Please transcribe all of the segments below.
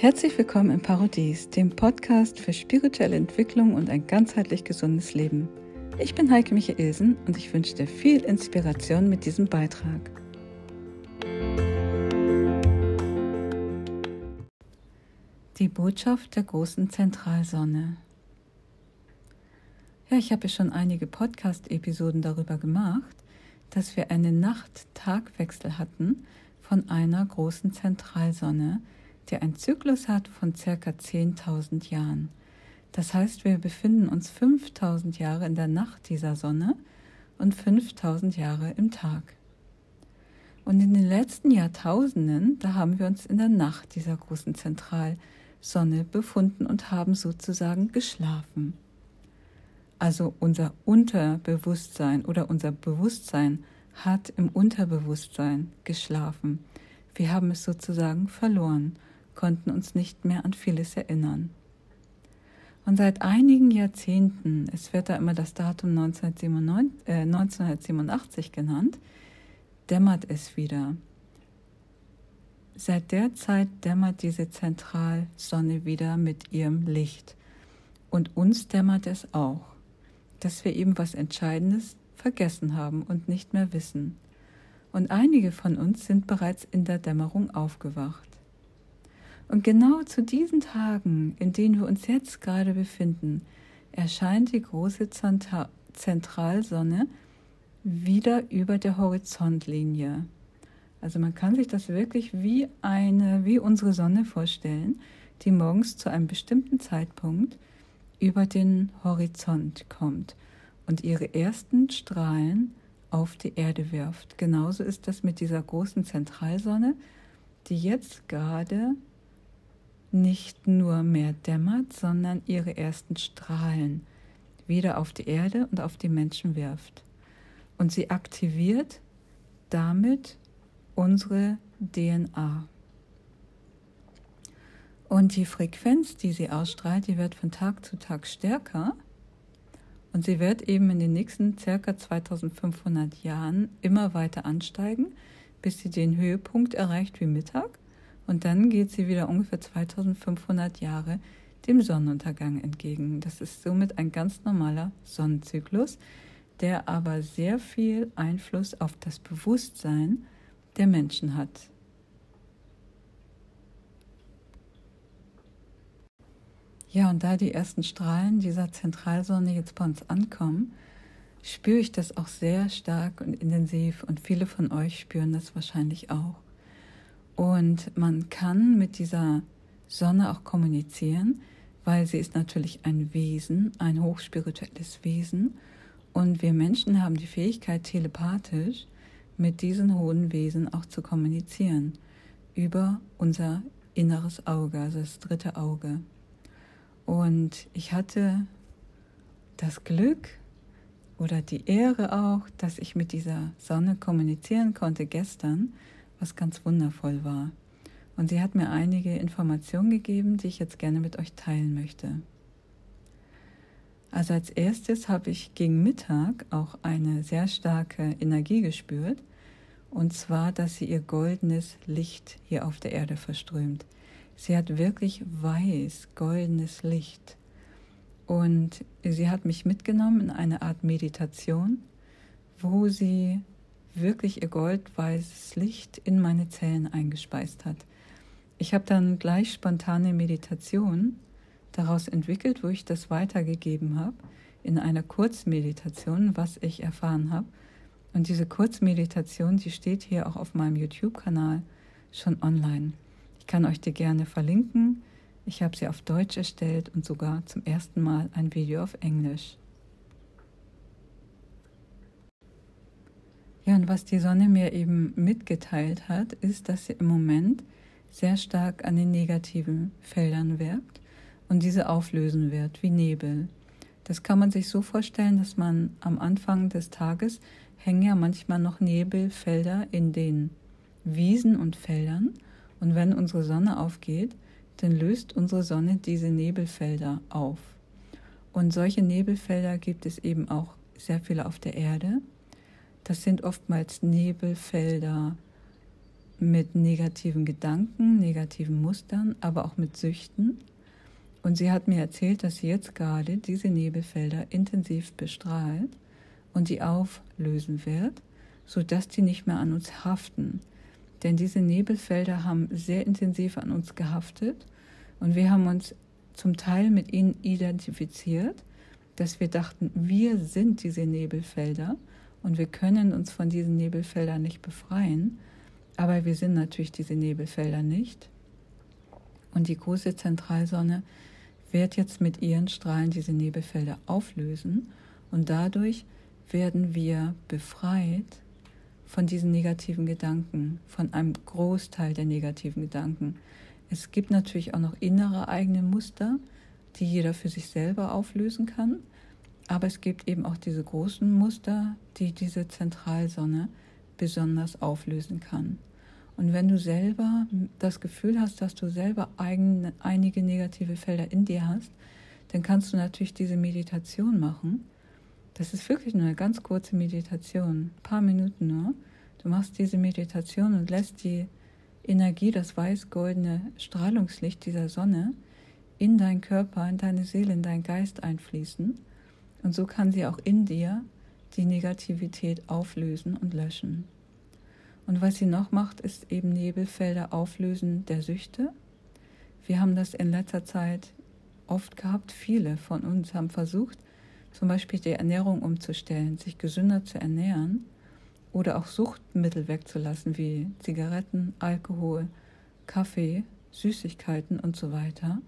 Herzlich willkommen im Parodies, dem Podcast für spirituelle Entwicklung und ein ganzheitlich gesundes Leben. Ich bin Heike Michaelsen und ich wünsche dir viel Inspiration mit diesem Beitrag. Die Botschaft der großen Zentralsonne. Ja, ich habe schon einige Podcast-Episoden darüber gemacht, dass wir einen Nacht-Tag-Wechsel hatten von einer großen Zentralsonne, der einen Zyklus hat von circa 10.000 Jahren. Das heißt, wir befinden uns 5000 Jahre in der Nacht dieser Sonne und 5000 Jahre im Tag. Und in den letzten Jahrtausenden, da haben wir uns in der Nacht dieser großen Zentralsonne befunden und haben sozusagen geschlafen. Also unser Unterbewusstsein oder unser Bewusstsein hat im Unterbewusstsein geschlafen. Wir haben es sozusagen verloren konnten uns nicht mehr an vieles erinnern. Und seit einigen Jahrzehnten, es wird da immer das Datum 1987, äh, 1987 genannt, dämmert es wieder. Seit der Zeit dämmert diese Zentralsonne wieder mit ihrem Licht. Und uns dämmert es auch, dass wir eben was Entscheidendes vergessen haben und nicht mehr wissen. Und einige von uns sind bereits in der Dämmerung aufgewacht. Und genau zu diesen Tagen, in denen wir uns jetzt gerade befinden, erscheint die große Zentralsonne wieder über der Horizontlinie. Also man kann sich das wirklich wie eine, wie unsere Sonne vorstellen, die morgens zu einem bestimmten Zeitpunkt über den Horizont kommt und ihre ersten Strahlen auf die Erde wirft. Genauso ist das mit dieser großen Zentralsonne, die jetzt gerade nicht nur mehr dämmert, sondern ihre ersten Strahlen wieder auf die Erde und auf die Menschen wirft. Und sie aktiviert damit unsere DNA. Und die Frequenz, die sie ausstrahlt, die wird von Tag zu Tag stärker. Und sie wird eben in den nächsten circa 2500 Jahren immer weiter ansteigen, bis sie den Höhepunkt erreicht wie Mittag und dann geht sie wieder ungefähr 2500 Jahre dem Sonnenuntergang entgegen. Das ist somit ein ganz normaler Sonnenzyklus, der aber sehr viel Einfluss auf das Bewusstsein der Menschen hat. Ja, und da die ersten Strahlen dieser Zentralsonne jetzt bei uns ankommen, spüre ich das auch sehr stark und intensiv und viele von euch spüren das wahrscheinlich auch. Und man kann mit dieser Sonne auch kommunizieren, weil sie ist natürlich ein Wesen, ein hochspirituelles Wesen. Und wir Menschen haben die Fähigkeit, telepathisch mit diesen hohen Wesen auch zu kommunizieren. Über unser inneres Auge, also das dritte Auge. Und ich hatte das Glück oder die Ehre auch, dass ich mit dieser Sonne kommunizieren konnte gestern was ganz wundervoll war. Und sie hat mir einige Informationen gegeben, die ich jetzt gerne mit euch teilen möchte. Also als erstes habe ich gegen Mittag auch eine sehr starke Energie gespürt, und zwar, dass sie ihr goldenes Licht hier auf der Erde verströmt. Sie hat wirklich weiß, goldenes Licht. Und sie hat mich mitgenommen in eine Art Meditation, wo sie wirklich ihr goldweißes Licht in meine Zellen eingespeist hat. Ich habe dann gleich spontane Meditation daraus entwickelt, wo ich das weitergegeben habe in einer Kurzmeditation, was ich erfahren habe. Und diese Kurzmeditation, die steht hier auch auf meinem YouTube-Kanal schon online. Ich kann euch die gerne verlinken. Ich habe sie auf Deutsch erstellt und sogar zum ersten Mal ein Video auf Englisch. Und was die Sonne mir eben mitgeteilt hat, ist, dass sie im Moment sehr stark an den negativen Feldern wirkt und diese auflösen wird, wie Nebel. Das kann man sich so vorstellen, dass man am Anfang des Tages hängen ja manchmal noch Nebelfelder in den Wiesen und Feldern. Und wenn unsere Sonne aufgeht, dann löst unsere Sonne diese Nebelfelder auf. Und solche Nebelfelder gibt es eben auch sehr viele auf der Erde. Das sind oftmals Nebelfelder mit negativen Gedanken, negativen Mustern, aber auch mit Süchten. Und sie hat mir erzählt, dass sie jetzt gerade diese Nebelfelder intensiv bestrahlt und die auflösen wird, sodass die nicht mehr an uns haften. Denn diese Nebelfelder haben sehr intensiv an uns gehaftet und wir haben uns zum Teil mit ihnen identifiziert, dass wir dachten, wir sind diese Nebelfelder und wir können uns von diesen Nebelfeldern nicht befreien. Aber wir sind natürlich diese Nebelfelder nicht. Und die große Zentralsonne wird jetzt mit ihren Strahlen diese Nebelfelder auflösen und dadurch werden wir befreit von diesen negativen Gedanken, von einem Großteil der negativen Gedanken. Es gibt natürlich auch noch innere eigene Muster, die jeder für sich selber auflösen kann, aber es gibt eben auch diese großen Muster, die diese Zentralsonne besonders auflösen kann. Und wenn du selber das Gefühl hast, dass du selber eigene, einige negative Felder in dir hast, dann kannst du natürlich diese Meditation machen. Das ist wirklich nur eine ganz kurze Meditation, ein paar Minuten nur. Du machst diese Meditation und lässt die Energie, das weiß-goldene Strahlungslicht dieser Sonne in deinen Körper, in deine Seele, in deinen Geist einfließen. Und so kann sie auch in dir die Negativität auflösen und löschen. Und was sie noch macht, ist eben Nebelfelder auflösen der Süchte. Wir haben das in letzter Zeit oft gehabt. Viele von uns haben versucht, zum Beispiel die Ernährung umzustellen, sich gesünder zu ernähren oder auch Suchtmittel wegzulassen wie Zigaretten, Alkohol, Kaffee, Süßigkeiten und so weiter.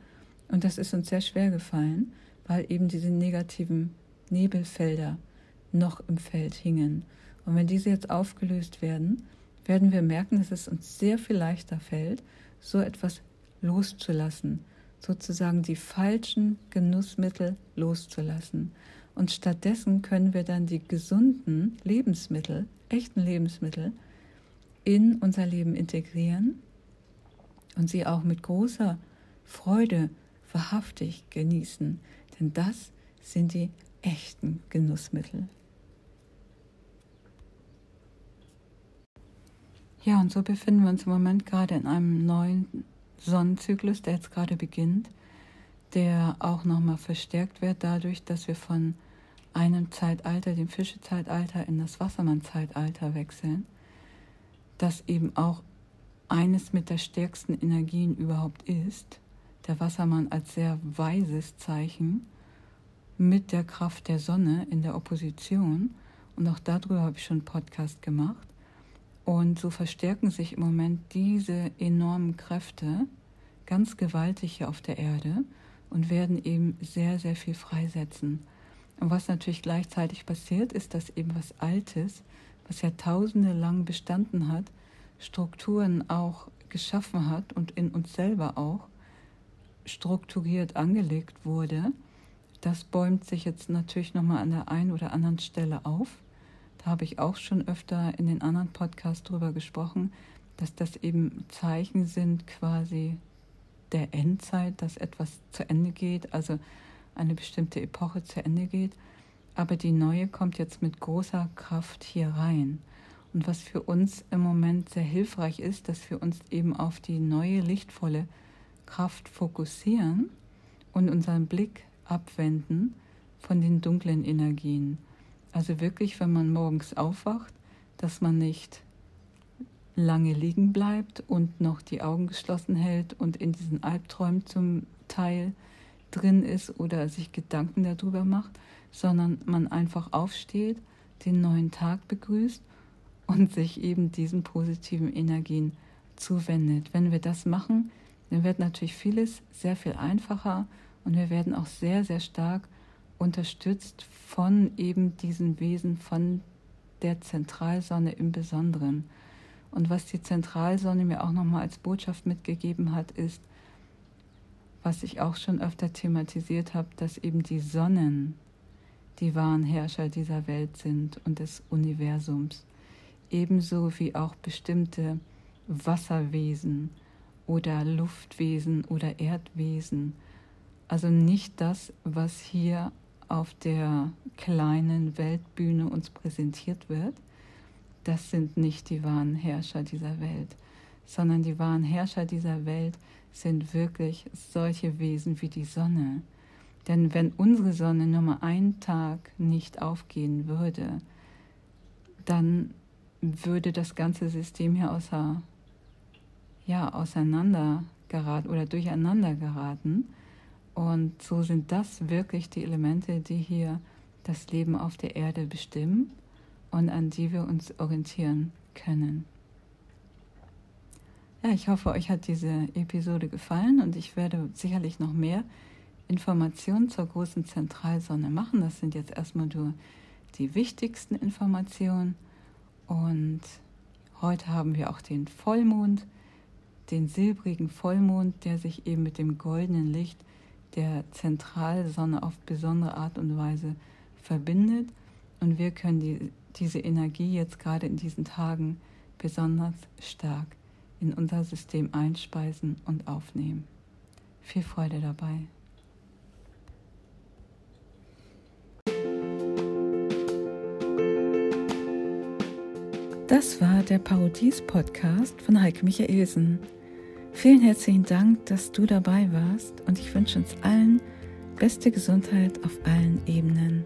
Und das ist uns sehr schwer gefallen, weil eben diese negativen Nebelfelder noch im Feld hingen. Und wenn diese jetzt aufgelöst werden, werden wir merken, dass es uns sehr viel leichter fällt, so etwas loszulassen, sozusagen die falschen Genussmittel loszulassen. Und stattdessen können wir dann die gesunden Lebensmittel, echten Lebensmittel, in unser Leben integrieren und sie auch mit großer Freude wahrhaftig genießen. Denn das sind die echten Genussmittel. Ja, und so befinden wir uns im Moment gerade in einem neuen Sonnenzyklus, der jetzt gerade beginnt, der auch nochmal verstärkt wird dadurch, dass wir von einem Zeitalter, dem Fischezeitalter, in das Wassermann-Zeitalter wechseln, das eben auch eines mit der stärksten Energien überhaupt ist. Der Wassermann als sehr weises Zeichen mit der Kraft der Sonne in der Opposition. Und auch darüber habe ich schon einen Podcast gemacht. Und so verstärken sich im Moment diese enormen Kräfte ganz gewaltig hier auf der Erde und werden eben sehr, sehr viel freisetzen. Und was natürlich gleichzeitig passiert, ist, dass eben was Altes, was Jahrtausende lang bestanden hat, Strukturen auch geschaffen hat und in uns selber auch strukturiert angelegt wurde. Das bäumt sich jetzt natürlich nochmal an der einen oder anderen Stelle auf. Da habe ich auch schon öfter in den anderen Podcasts drüber gesprochen, dass das eben Zeichen sind quasi der Endzeit, dass etwas zu Ende geht, also eine bestimmte Epoche zu Ende geht. Aber die neue kommt jetzt mit großer Kraft hier rein. Und was für uns im Moment sehr hilfreich ist, dass wir uns eben auf die neue lichtvolle Kraft fokussieren und unseren Blick abwenden von den dunklen Energien. Also wirklich, wenn man morgens aufwacht, dass man nicht lange liegen bleibt und noch die Augen geschlossen hält und in diesen Albträumen zum Teil drin ist oder sich Gedanken darüber macht, sondern man einfach aufsteht, den neuen Tag begrüßt und sich eben diesen positiven Energien zuwendet. Wenn wir das machen, dann wird natürlich vieles sehr viel einfacher und wir werden auch sehr, sehr stark unterstützt von eben diesen Wesen, von der Zentralsonne im Besonderen. Und was die Zentralsonne mir auch nochmal als Botschaft mitgegeben hat, ist, was ich auch schon öfter thematisiert habe, dass eben die Sonnen die wahren Herrscher dieser Welt sind und des Universums, ebenso wie auch bestimmte Wasserwesen oder Luftwesen oder Erdwesen. Also nicht das, was hier auf der kleinen Weltbühne uns präsentiert wird, das sind nicht die wahren Herrscher dieser Welt, sondern die wahren Herrscher dieser Welt sind wirklich solche Wesen wie die Sonne. Denn wenn unsere Sonne nur mal einen Tag nicht aufgehen würde, dann würde das ganze System hier außer, ja, auseinander geraten oder durcheinander geraten. Und so sind das wirklich die Elemente, die hier das Leben auf der Erde bestimmen und an die wir uns orientieren können. Ja, ich hoffe, euch hat diese Episode gefallen und ich werde sicherlich noch mehr Informationen zur großen Zentralsonne machen. Das sind jetzt erstmal nur die wichtigsten Informationen. Und heute haben wir auch den Vollmond, den silbrigen Vollmond, der sich eben mit dem goldenen Licht der Zentralsonne auf besondere Art und Weise verbindet. Und wir können die, diese Energie jetzt gerade in diesen Tagen besonders stark in unser System einspeisen und aufnehmen. Viel Freude dabei. Das war der Parodies-Podcast von Heike Michaelsen. Vielen herzlichen Dank, dass du dabei warst und ich wünsche uns allen beste Gesundheit auf allen Ebenen.